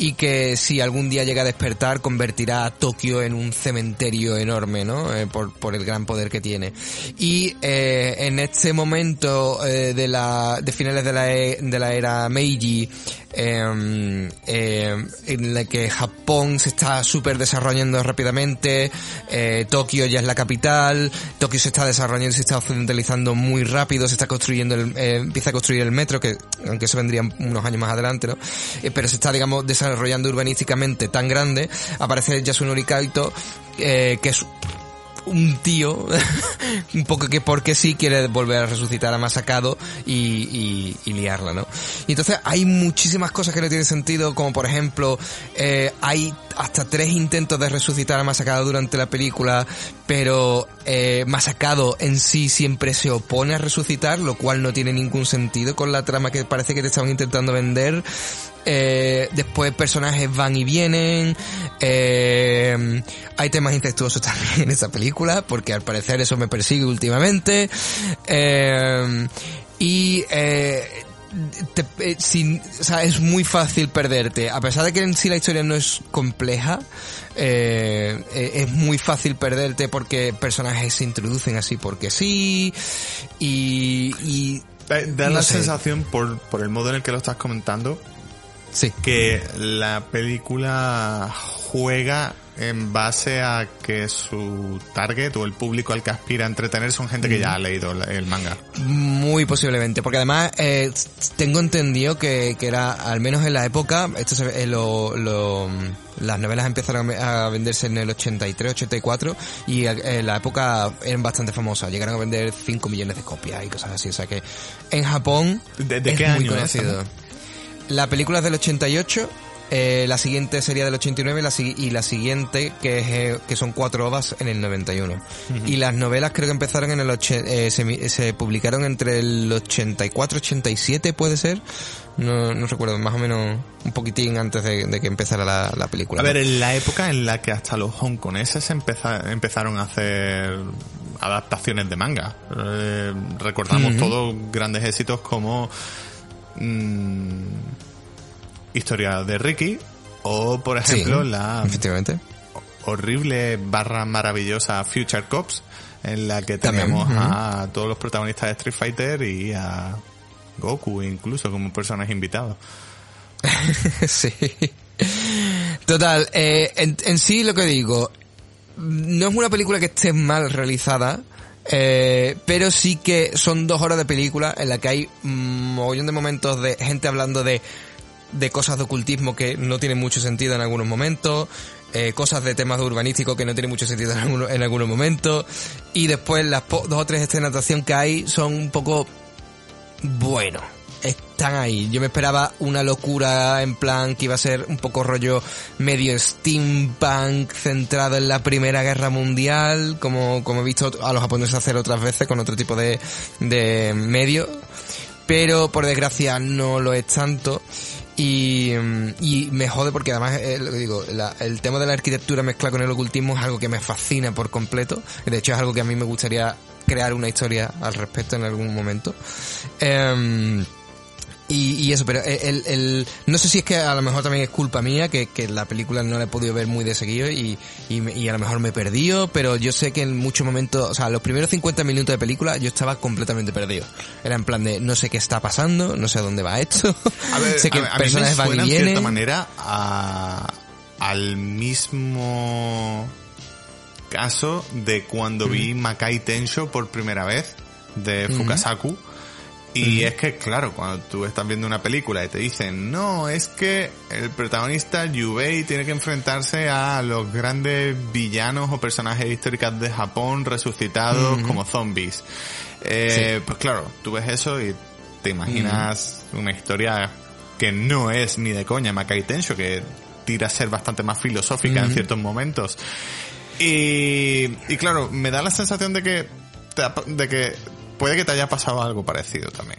y que si algún día llega a despertar convertirá a Tokio en un cementerio enorme, ¿no? Eh, por, por el gran poder que tiene. Y eh, en este momento eh, de la de finales de la, e- de la era Meiji, eh, eh, en la que Japón se está súper desarrollando rápidamente, eh, Tokio ya es la capital, Tokio se está desarrollando se está occidentalizando muy rápido, se está construyendo, el, eh, empieza a construir el metro, que aunque eso vendría unos años más adelante, ¿no? Eh, pero se está, digamos, desarrollando urbanísticamente tan grande, aparece Yasunori Kaito, que es un tío, <laughs> un poco que porque sí quiere volver a resucitar a Masakado y, liarla, ¿no? Y entonces hay muchísimas cosas que no tienen sentido, como por ejemplo, eh, hay hasta tres intentos de resucitar a Masakado durante la película, pero eh, Masakado en sí siempre se opone a resucitar, lo cual no tiene ningún sentido con la trama que parece que te estaban intentando vender. Eh, después personajes van y vienen. Eh, hay temas incestuosos <laughs> también en esa película, porque al parecer eso me persigue últimamente. Eh, y eh, te- sin- o sea, es muy fácil perderte. A pesar de que en sí la historia no es compleja, eh, es muy fácil perderte porque personajes se introducen así porque sí. Y, y Da, da No la sé. sensación, por, por el modo en el que lo estás comentando, sí. que la película juega en base a que su target o el público al que aspira a entretener son gente que ya ha leído el manga. Muy posiblemente, porque además eh, tengo entendido que, que era, al menos en la época, esto se, eh, lo, lo- las novelas empezaron a venderse en el 83, 84 y eh, en la época eran bastante famosas, llegaron a vender 5 millones de copias y cosas así, o sea que en Japón ¿De, de es qué muy año. La película es del 88, eh, la siguiente sería del 89 la y la siguiente que es, eh, que son cuatro ovas en el 91. Y las novelas creo que empezaron en el oche- eh, se, se publicaron entre el 84 87 puede ser. No, no recuerdo, más o menos un poquitín antes de, de que empezara la, la película. A ver, en la época en la que hasta los hongkoneses empeza- empezaron a hacer adaptaciones de manga. Eh, recordamos todos grandes éxitos como mm, Historia de Ricky o, por Sí, ejemplo, la efectivamente. horrible barra maravillosa Future Cops en la que También, tenemos a todos los protagonistas de Street Fighter y a Goku incluso como personaje invitado. <laughs> sí. Total, eh, en, en sí lo que digo, no es una película que esté mal realizada, eh, pero sí que son dos horas de película en la que hay un mogollón de momentos de gente hablando de, de cosas de ocultismo que no tienen mucho sentido en algunos momentos, eh, cosas de temas urbanísticos que no tienen mucho sentido en algunos, en algunos momentos, y después las dos o tres escenas de acción que hay son un poco bueno, están ahí. Yo me esperaba una locura en plan que iba a ser un poco rollo medio steampunk centrado en la Primera Guerra Mundial, como, como he visto a los japoneses hacer otras veces con otro tipo de, de medio. Pero por desgracia no lo es tanto. Y, mm, y me jode porque además, eh, lo que digo, la- el tema de la arquitectura mezclada con el ocultismo es algo que me fascina por completo. De hecho es algo que a mí me gustaría crear una historia al respecto en algún momento. Em, y, y eso, pero el, el, no sé si es que a lo mejor también es culpa mía, que, que la película no la he podido ver muy de seguido y, y, y a lo mejor me he perdido, pero yo sé que en muchos momentos, o sea, los primeros 50 minutos de película yo estaba completamente perdido. Era en plan de, no sé qué está pasando, no sé a dónde va esto, A ver, <laughs> sé que a, a mí me personajes van suena y en cierta manera a, al mismo caso de cuando vi Makai Tensho por primera vez de Fukasaku. Y es que, claro, cuando tú estás viendo una película y te dicen, no, es que el protagonista Yubei tiene que enfrentarse a los grandes villanos o personajes históricos de Japón resucitados como zombies. Eh, Pues claro, tú ves eso y te imaginas una historia que no es ni de coña. Makai Tensho, que tira a ser bastante más filosófica en ciertos momentos. Y, y claro, me da la sensación de que, de que puede que te haya pasado algo parecido también.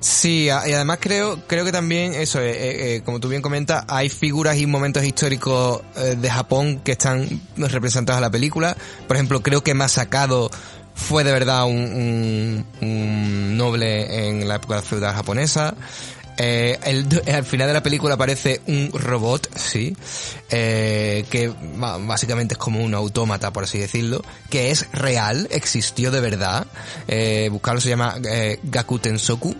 Sí, y además creo, creo que también eso, eh, eh, eh, como tú bien comentas, hay figuras y momentos históricos eh, de Japón que están representados en la película. Por ejemplo, creo que Masakado fue de verdad un, un- un noble en la época feudal japonesa. Eh, el- al final de la película aparece un robot, sí, eh, que básicamente es como un autómata, por así decirlo, que es real, existió de verdad. Eh, buscarlo se llama eh, Gakuten Soku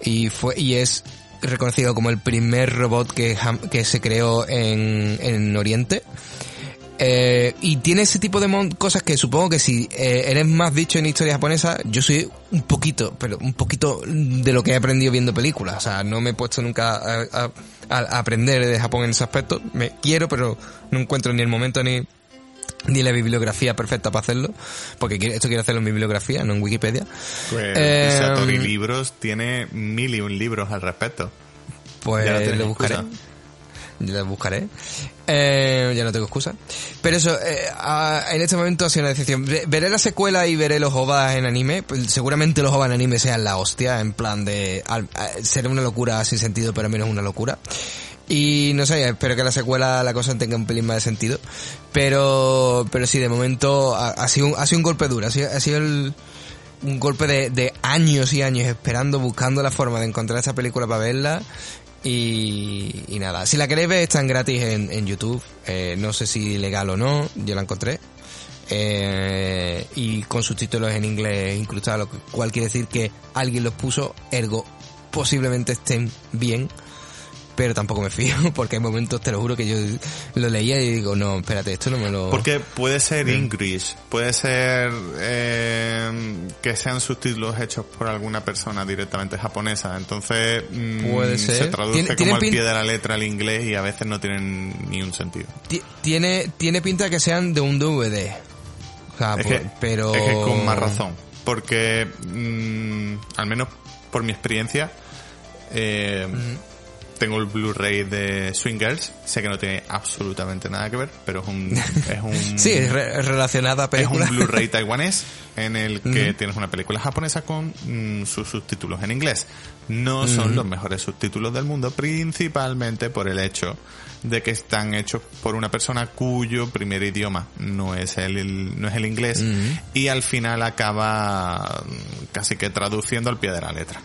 y fue y es reconocido como el primer robot que, que se creó en, en Oriente. Eh, y tiene ese tipo de mon- cosas que supongo que si eh, eres más dicho en historia japonesa, yo soy un poquito, pero un poquito de lo que he aprendido viendo películas. O sea, no me he puesto nunca a, a- a aprender de Japón en ese aspecto. Me quiero, pero no encuentro ni el momento ni, ni la bibliografía perfecta para hacerlo. Porque esto quiero hacerlo en bibliografía, no en Wikipedia. Pues Eh, Satori Libros tiene mil y un libros al respecto. Pues lo buscaré. excusa. Lo buscaré. Eh, ya no tengo excusa. Pero eso, eh, en este momento ha sido una decepción. Ve- Veré la secuela y veré los OVAs en anime. Pues, seguramente los OVAs en anime sean la hostia, en plan de... al- una locura sin sentido, pero menos una locura. Y no sé, espero que la secuela la cosa tenga un pelín más de sentido. Pero, pero sí, de momento ha, ha sido, un- ha sido un golpe duro. Ha sido, ha sido el, un golpe de, de años y años esperando, buscando la forma de encontrar esta película para verla. Y, nada, si la queréis ver están gratis en, en YouTube. Eh, no sé si legal o no, yo la encontré. Eh, y con subtítulos en inglés incrustados, lo cual quiere decir que alguien los puso, ergo posiblemente estén bien. Pero tampoco me fío, <laughs> porque hay momentos, te lo juro, que yo lo leía y digo, no, espérate, esto no me lo... Porque puede ser English, puede ser eh, que sean subtítulos hechos por alguna persona directamente japonesa. Entonces mm, Puede ser. se traduce Tiene- como al pin- pie de la letra al inglés y a veces no tienen ni un sentido. Ti- Tiene, tiene pinta que sean de un DVD. O sea, es, por- que, pero... es que con más razón. Porque, mm, al menos por mi experiencia, eh, tengo el Blu-ray de Swingers. Sé que no tiene absolutamente nada que ver, pero es un, <laughs> es un, Sí, es re- es relacionada a es película. un Blu-ray taiwanés en el que tienes una película japonesa con mm, sus subtítulos en inglés. No son los mejores subtítulos del mundo, principalmente por el hecho de que están hechos por una persona cuyo primer idioma no es el, el- no es el inglés y al final acaba mm, casi que traduciendo al pie de la letra.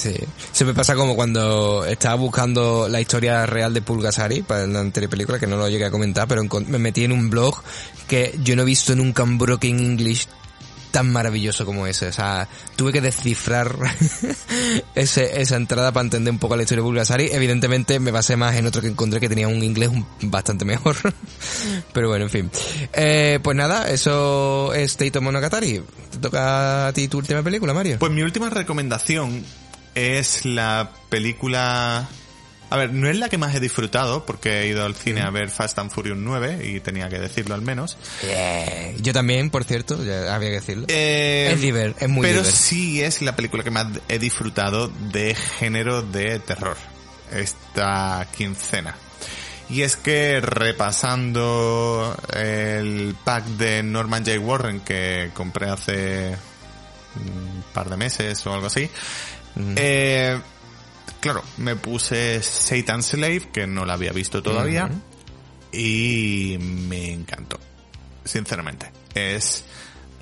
Sí. Se me pasa como cuando estaba buscando la historia real de Pulgasari para la anterior película, que no lo llegué a comentar, pero me metí en un blog que yo no he visto nunca un Broken English tan maravilloso como ese. O sea, tuve que descifrar <laughs> ese, esa entrada para entender un poco la historia de Pulgasari. Evidentemente me basé más en otro que encontré que tenía un inglés bastante mejor. <laughs> pero bueno, en fin. Eh, pues nada, eso es Taito Monogatari. Te toca a ti tu última película, Mario. Pues mi última recomendación es la película... A ver, no es la que más he disfrutado porque he ido al cine a ver Fast and Furious 9 y tenía que decirlo al menos. Eh, yo también, por cierto, ya había que decirlo. Eh, Es diver- es muy Pero sí es la película que más he disfrutado de género de terror esta quincena. Y es que repasando el pack de Norman J. Warren que compré hace un par de meses o algo así, eh, claro, me puse Satan's Slave, que no la había visto todavía, y me encantó, sinceramente. Es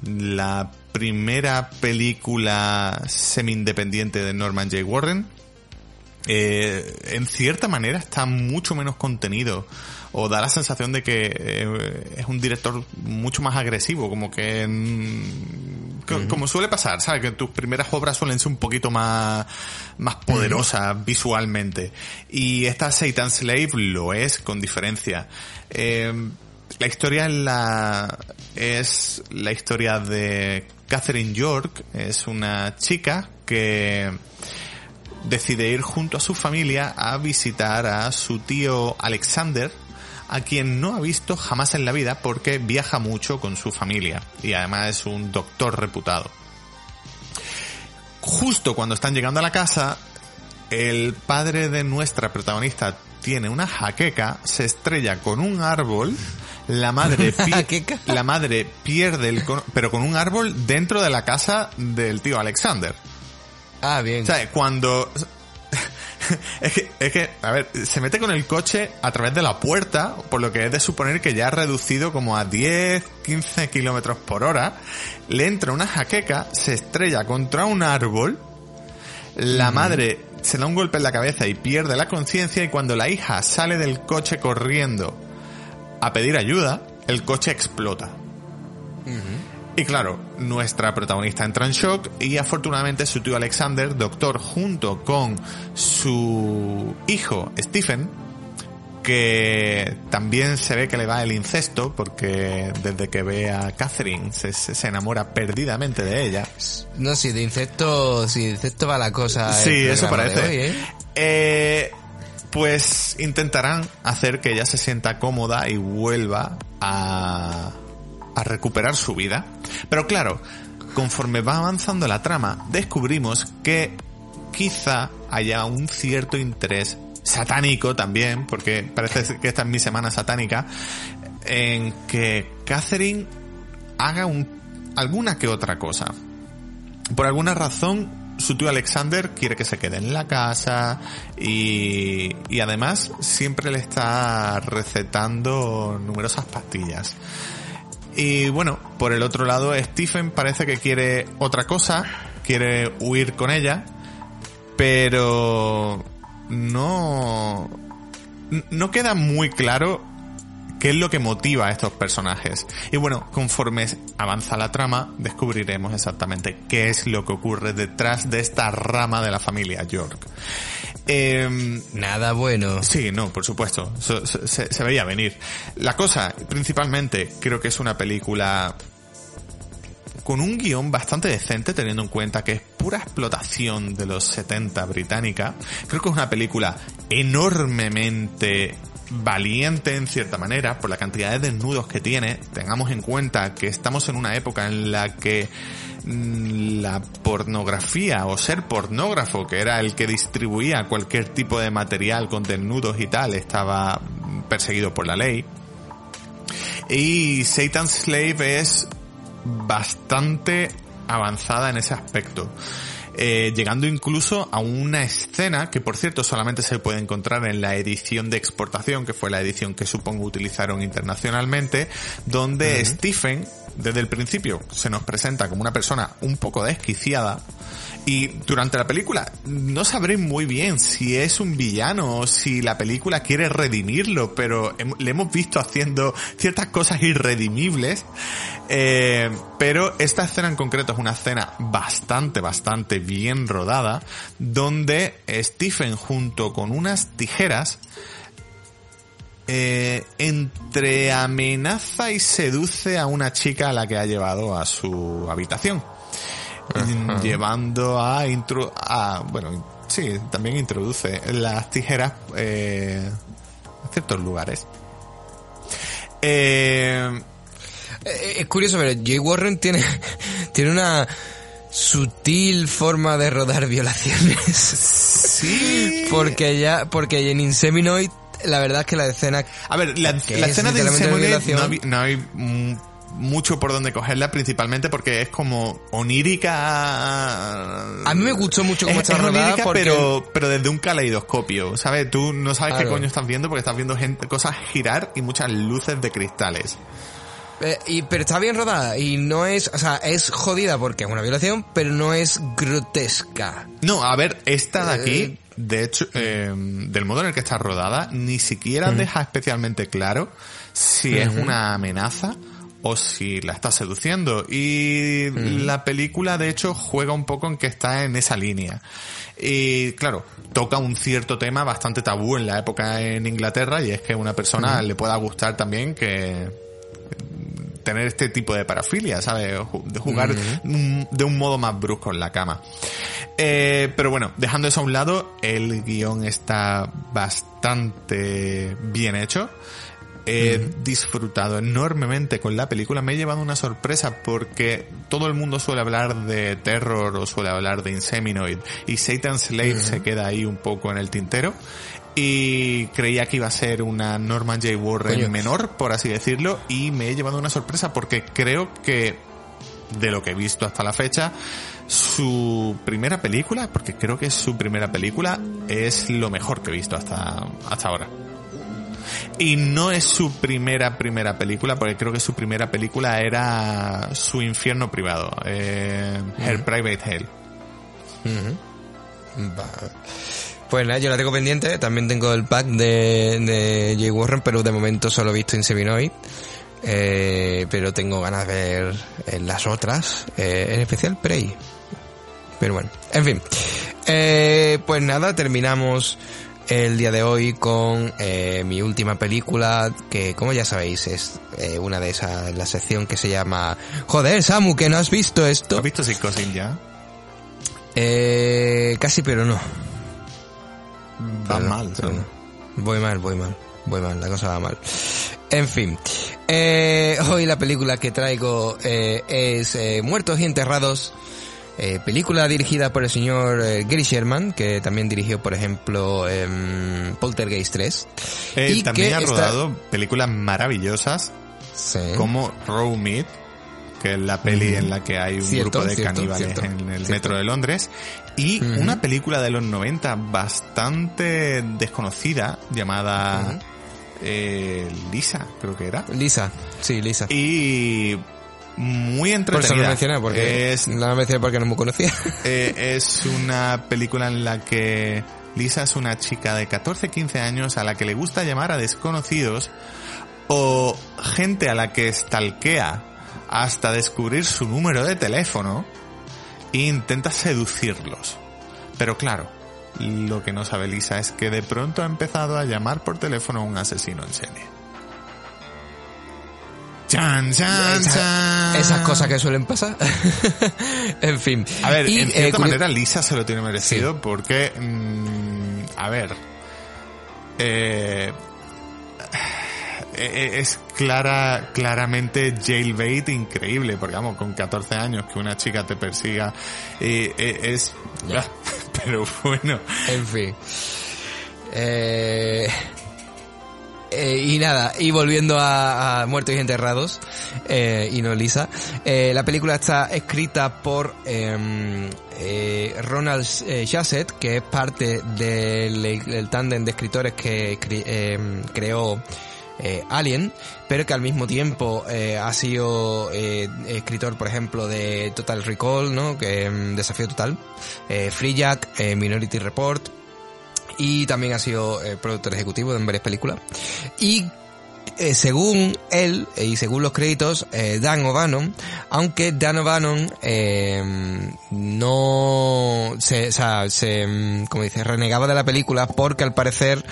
la primera película semi-independiente de Norman J. Warren. Eh, en cierta manera está mucho menos contenido o da la sensación de que eh, es un director mucho más agresivo, como que mm, co- como suele pasar, ¿sabes? Que tus primeras obras suelen ser un poquito más más poderosas visualmente y esta Satan Slave lo es con diferencia. Eh, la historia es la, es la historia de Catherine York, es una chica que decide ir junto a su familia a visitar a su tío Alexander, a quien no ha visto jamás en la vida porque viaja mucho con su familia y además es un doctor reputado. Justo cuando están llegando a la casa, el padre de nuestra protagonista tiene una jaqueca, se estrella con un árbol, la madre, <laughs> la madre pierde el, pero con un árbol dentro de la casa del tío Alexander. Ah, bien. O sea, cuando... <laughs> es, que, es que, a ver, se mete con el coche a través de la puerta, por lo que es de suponer que ya ha reducido como a 10, 15 kilómetros por hora. Le entra una jaqueca, se estrella contra un árbol. La madre se da un golpe en la cabeza y pierde la conciencia y cuando la hija sale del coche corriendo a pedir ayuda, el coche explota. Y claro, nuestra protagonista entra en shock y afortunadamente su tío Alexander, doctor, junto con su hijo Stephen, que también se ve que le va el incesto, porque desde que ve a Catherine se, se- enamora perdidamente de ella. No, si de insecto, si de insecto va la cosa. el Sí, eso parece. hoy, ¿eh? Eh, pues intentarán hacer que ella se sienta cómoda y vuelva a, a recuperar su vida. Pero claro, conforme va avanzando la trama, descubrimos que quizá haya un cierto interés satánico también, porque parece que esta es mi semana satánica, en que Catherine haga un, alguna que otra cosa. Por alguna razón, su tío Alexander quiere que se quede en la casa y, y además siempre le está recetando numerosas pastillas. Y bueno, por el otro lado, Stephen parece que quiere otra cosa, quiere huir con ella, pero no, no queda muy claro qué es lo que motiva a estos personajes. Y bueno, conforme avanza la trama, descubriremos exactamente qué es lo que ocurre detrás de esta rama de la familia York. Em, Nada bueno. Sí, no, por supuesto. So- se, se veía venir. La cosa, principalmente, creo que es una película con un guion bastante decente, teniendo en cuenta que es pura explotación de los 70 británica. Creo que es una película enormemente valiente en cierta manera por la cantidad de desnudos que tiene. Tengamos en cuenta que estamos en una época en la que mm, la pornografía o ser pornógrafo, que era el que distribuía cualquier tipo de material con desnudos y tal, estaba perseguido por la ley. Y Satan's Slave es bastante avanzada en ese aspecto. Eh, llegando incluso a una escena que por cierto solamente se puede encontrar en la edición de exportación, que fue la edición que supongo utilizaron internacionalmente, donde Stephen, desde el principio, se nos presenta como una persona un poco desquiciada, y durante la película no sabré muy bien si es un villano o si la película quiere redimirlo, pero le hemos visto haciendo ciertas cosas irredimibles. Eh, pero esta escena en concreto es una escena bastante, bastante bien rodada, donde Stephen junto con unas tijeras eh, entre amenaza y seduce a una chica a la que ha llevado a su habitación. Mm, Llevando a, intro a, bueno, sí, también introduce las tijeras eh, a ciertos lugares. Eh, Eh, Es curioso, pero Jay Warren tiene, <laughs> tiene una sutil forma de rodar violaciones. sí. <laughs> porque ya, porque en Inseminoid, la verdad es que la escena... A ver, la, es escena de Inseminate no, violación. hay- no hay mucho por donde cogerla, principalmente porque es como onírica. A mí me gustó mucho cómo Es- está es rodada porque- pero, pero desde un caleidoscopio, ¿sabes? Tú no sabes qué coño estás viendo porque estás viendo gente, cosas girar y muchas luces de cristales. Eh, y, pero está bien rodada y no es, o sea, es jodida porque es una violación, pero no es grotesca. No, a ver, esta de aquí, Eh. De hecho, eh, del modo en el que está rodada, ni siquiera deja especialmente claro si es una amenaza o si la está seduciendo. Y la película, de hecho, juega un poco en que está en esa línea. Y claro, toca un cierto tema bastante tabú en la época en Inglaterra y es que a una persona le pueda gustar también que tener este tipo de parafilia, ¿sabes? De jugar de un modo más brusco en la cama. Eh, pero bueno, dejando eso a un lado, el guion está bastante bien hecho. He disfrutado enormemente con la película. Me he llevado una sorpresa porque todo el mundo suele hablar de terror o suele hablar de Inseminoid y Satan's Slave se queda ahí un poco en el tintero. Y creía que iba a ser una Norman J. Warren Coño. menor, por así decirlo, y me he llevado una sorpresa porque creo que de lo que he visto hasta la fecha, su primera película, porque creo que es su primera película, es lo mejor que he visto hasta, hasta ahora. Y no es su primera, primera película, porque creo que su primera película era su infierno privado, eh, Her Private Hell. Va. Pues nada, yo la tengo pendiente. También tengo el pack de, de Jay Warren, pero de momento solo he visto Insevinoid. Eh, pero tengo ganas de ver eh, las otras, eh, en especial Prey. Pero bueno, en fin. Eh, pues nada, terminamos el día de hoy con eh, mi última película, que como ya sabéis es eh, una de esas, la sección que se llama Joder, Samu, que no has visto esto. ¿Has visto Psicosis ya? Eh, casi, pero no. Va Pero no, mal. Voy mal, voy mal, voy mal, la cosa va mal. En fin, eh, hoy la película que traigo eh, es eh, Muertos y Enterrados, eh, película dirigida por el señor eh, Gary Sherman, que también dirigió, por ejemplo, em, Poltergeist 3. Eh, y también que ha está- rodado películas maravillosas Sí. como Row Meat, que es la peli en la que hay un Cierto, grupo de cierto, caníbales cierto, en el metro de Londres, y una película de los 90 bastante desconocida llamada eh, Lisa, creo que era. Lisa, sí, Lisa. Y muy Por eso lo entretenida. mencioné, porque es, la mencioné porque no me conocía. <laughs> eh, es una película en la que Lisa es una chica de 14-15 años a la que le gusta llamar a desconocidos o gente a la que stalkea hasta descubrir su número de teléfono e intenta seducirlos. Pero claro, lo que no sabe Lisa es que de pronto ha empezado a llamar por teléfono a un asesino en serie. Chan, chan, Esa- chan. esas cosas que suelen pasar. <laughs> en fin. A ver, Y, en eh, cierta manera Lisa se lo tiene merecido porque, mm, a ver, eh, es clara, claramente jailbait increíble, porque vamos, con 14 años que una chica te persiga, eh, eh, es, Ya. <laughs> pero bueno, En fin. Eh, eh, y nada, y volviendo a, a Muertos y Enterrados, eh, y no Lisa, eh, la película está escrita por em, Ronald Shusett, que es parte del, del tándem de escritores que cre- em, creó eh, Alien, pero que al mismo tiempo eh, ha sido eh, escritor, por ejemplo, de Total Recall, ¿no? Que em, Desafío Total, eh, Free Jack, eh, Minority Report, y también ha sido eh, productor ejecutivo en varias películas. Y eh, según él eh, y según los créditos, eh, Dan O'Bannon, aunque Dan O'Bannon eh, no se, o sea, se, mm, como dice, renegaba de la película porque al parecer,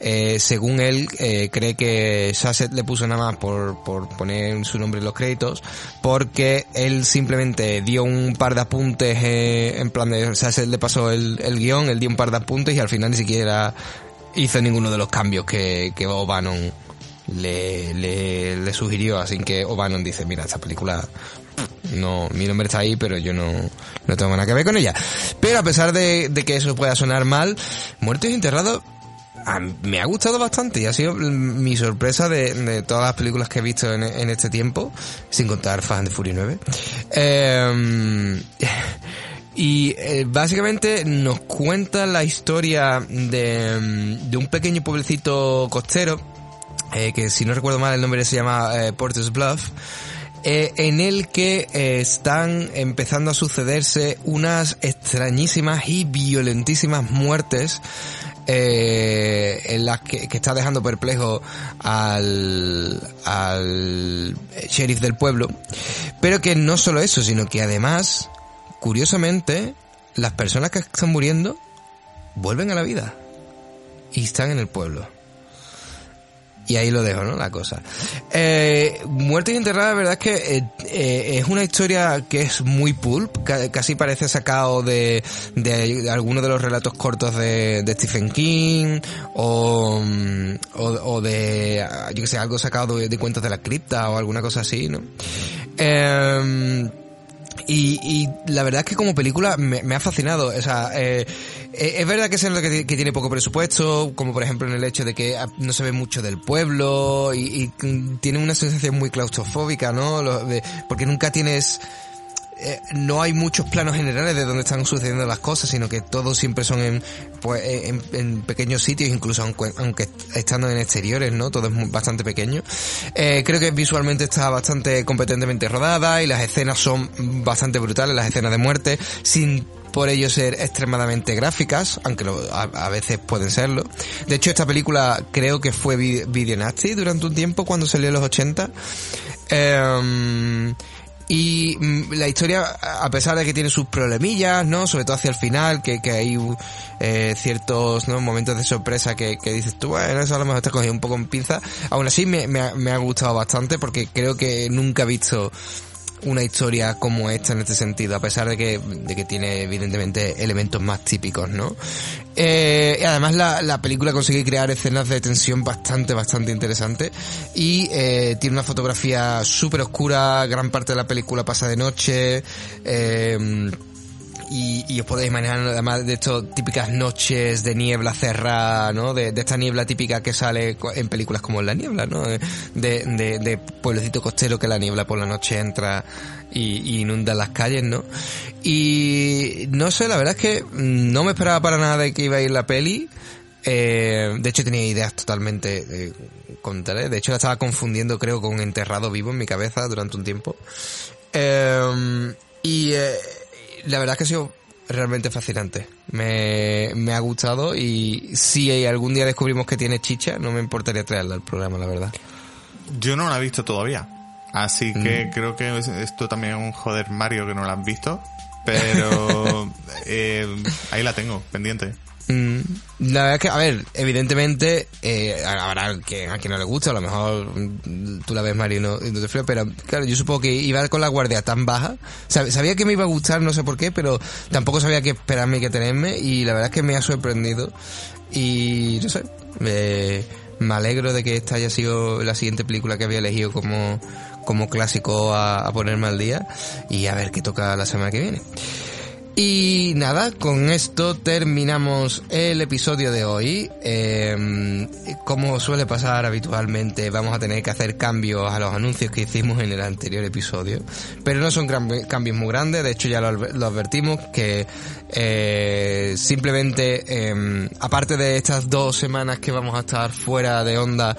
eh, según él, cree que Shasset le puso nada más por, por poner su nombre en los créditos, porque él simplemente dio un par de apuntes en plan de, Shasset le pasó el, el guion, él dio un par de apuntes y al final ni siquiera hizo ninguno de los cambios que, que O'Bannon le, le, le sugirió, así que O'Bannon dice, mira, esta película no, mi nombre está ahí, pero yo no, no tengo nada que ver con ella. Pero a pesar de, de que eso pueda sonar mal, Muertos y Enterrados me ha gustado bastante y ha sido mi sorpresa de, de todas las películas que he visto en, en este tiempo, sin contar and the Furious 9. Eh, y eh, básicamente nos cuenta la historia de, de un pequeño pueblecito costero, eh, que si no recuerdo mal el nombre se llama eh, Porter's Bluff, eh, en el que eh, están empezando a sucederse unas extrañísimas y violentísimas muertes eh, en las que, que está dejando perplejo al, al sheriff del pueblo. Pero que no solo eso, sino que además, curiosamente, las personas que están muriendo vuelven a la vida y están en el pueblo. Y ahí lo dejo, ¿no? La cosa. Eh, Muerte y enterrada, la verdad es que eh, eh, es una historia que es muy pulp, ca- casi parece sacado de, de alguno de los relatos cortos de, de Stephen King o, mm, o, o de, yo que sé, algo sacado de, de cuentos de la cripta o alguna cosa así, ¿no? Eh, y, la verdad es que como película me, me ha fascinado. O sea, eh, es verdad que es lo que, ti- que tiene poco presupuesto, como por ejemplo en el hecho de que ah, no se ve mucho del pueblo y, y, mm, tiene una sensación muy claustrofóbica, ¿no? Porque nunca tienes eh, no hay muchos planos generales de donde están sucediendo las cosas, sino que todos siempre son en, pues, eh, en, pequeños sitios, incluso aunque, aunque estando en exteriores, ¿no? Todo es bastante pequeño. Eh, creo que visualmente está bastante competentemente rodada y las escenas son bastante brutales, las escenas de muerte, sin por ello ser extremadamente gráficas, aunque lo- a, veces pueden serlo. De hecho, esta película creo que fue vi- video nasty durante un tiempo cuando salió en los 80. Em, y mm, la historia, a pesar de que tiene sus problemillas, ¿no? Sobre todo hacia el final, que, que hay eh, ciertos momentos de sorpresa que, que dices tú, bueno, eso a lo mejor te cogido un poco en pinza. Aún así me ha gustado bastante porque creo que nunca he visto una historia como esta en este sentido, a pesar de que, de que tiene evidentemente elementos más típicos, ¿no? Eh, y además la, la película consigue crear escenas de tensión bastante, bastante interesantes y eh, tiene una fotografía súper oscura, gran parte de la película pasa de noche, eh, y, y os podéis imaginar además de estas típicas noches de niebla cerrada, ¿no? De, de esta niebla típica que sale en películas como La Niebla, ¿no? De, de, de pueblecito costero que la niebla por la noche entra y, y inunda las calles, ¿no? Y no sé, la verdad es que no me esperaba para nada de que iba a ir la peli. Eh, de hecho tenía ideas totalmente eh, contrarias. De hecho la estaba confundiendo creo con Enterrado Vivo en mi cabeza durante un tiempo. Eh, y eh, la verdad es que ha sido realmente fascinante. Me, me ha gustado y si algún día descubrimos que tiene chicha, no me importaría traerla al programa, la verdad. Yo no la he visto todavía. Así que Mm. creo que es- esto también es un joder Mario que no la has visto. Pero <laughs> eh, ahí la tengo, pendiente. Mm, La verdad es que, a ver, evidentemente, eh, habrá que, a quien no le gusta, a lo mejor mm, tú la ves Mario y no, te frío, pero claro, yo supongo que iba con la guardia tan baja, Sab- sabía que me iba a gustar, no sé por qué, pero tampoco sabía qué esperarme y qué tenerme, y la verdad es que me ha sorprendido, y no sé, me, me alegro de que esta haya sido la siguiente película que había elegido como, como clásico a ponerme al día, y a ver qué toca la semana que viene. Y nada, con esto terminamos el episodio de hoy. Eh, como suele pasar habitualmente, vamos a tener que hacer cambios a los anuncios que hicimos en el anterior episodio. Pero no son cambios muy grandes, de hecho ya lo, adver- lo advertimos que eh, simplemente, eh, aparte de estas dos semanas que vamos a estar fuera de onda,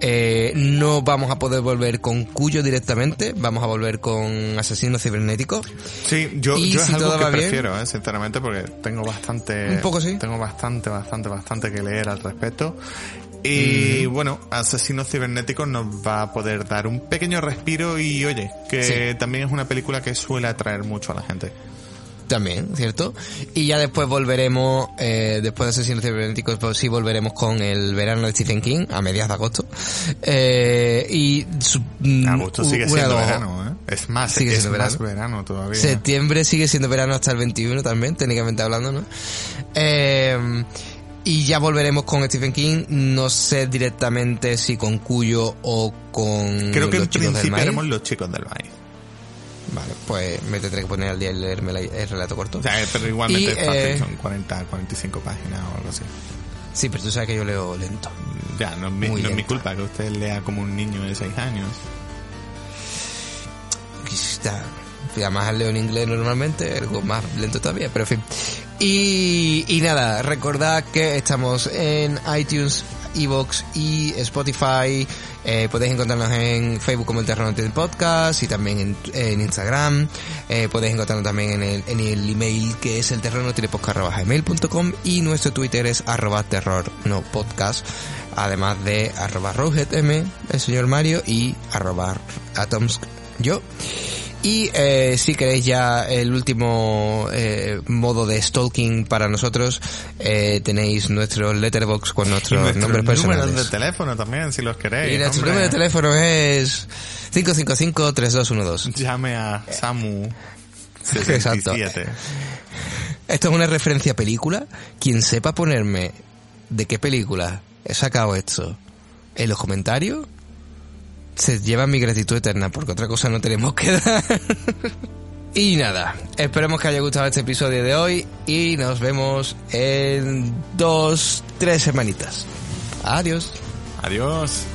eh, no vamos a poder volver con Cuyo directamente, vamos a volver con Asesinos Cibernéticos. Sí, yo, Y yo es si algo todo que bien- prefiero, eh, sinceramente, porque tengo bastante... Un poco sí. Tengo bastante, bastante, bastante que leer al respecto. Y bueno, Asesinos Cibernéticos nos va a poder dar un pequeño respiro y oye, que Sí. también es una película que suele atraer mucho a la gente. También, ¿cierto? Y ya después volveremos, eh, después de Asesinos Cibernéticos, pues sí volveremos con el verano de Stephen King, a mediados de agosto. Eh, y su, mm, Agosto sigue siendo dos- verano, ¿eh? Es más, Sigue es siendo más verano. verano todavía. Septiembre sigue siendo verano hasta el 21 también, técnicamente hablando, ¿no? Eh, y ya volveremos con Stephen King, no sé directamente si con Cuyo o con Creo que los en del principio maíz. haremos los chicos del maíz. Vale, pues me tendré que poner al día y leerme la- el relato corto. O sea, pero igualmente Y, es fácil, eh, son 40, 45 páginas o algo así. Sí, pero tú sabes que yo leo lento. Ya, no es mi, no es mi culpa que usted lea como un niño de 6 años. Está, y además leo en inglés normalmente, algo más lento todavía, pero en fin. Y, y nada, recordad que estamos en iTunes, Evox y Spotify. Eh, podéis encontrarnos en Facebook como el Terror del Podcast y también en, Instagram. Eh, podéis encontrarnos también en el, en el email que es el terror no tiene podcast arroba gmail.com y nuestro Twitter es arroba terror no podcast. Además de arroba M, el señor Mario y arroba atoms yo. Y eh, si queréis ya el último eh, modo de stalking para nosotros, eh, tenéis nuestro letterbox con nuestros nuestros nombres personales. números de teléfono también, si los queréis. Y nuestro número de teléfono es 555-3212. Llame a Samu <laughs> Exacto. 67. Esto es una referencia a película. Quien sepa ponerme de qué película he sacado esto en los comentarios, se lleva mi gratitud eterna, porque otra cosa no tenemos que dar. y nada, esperemos que haya gustado este episodio de hoy y nos vemos en dos, tres semanitas. Adiós. Adiós.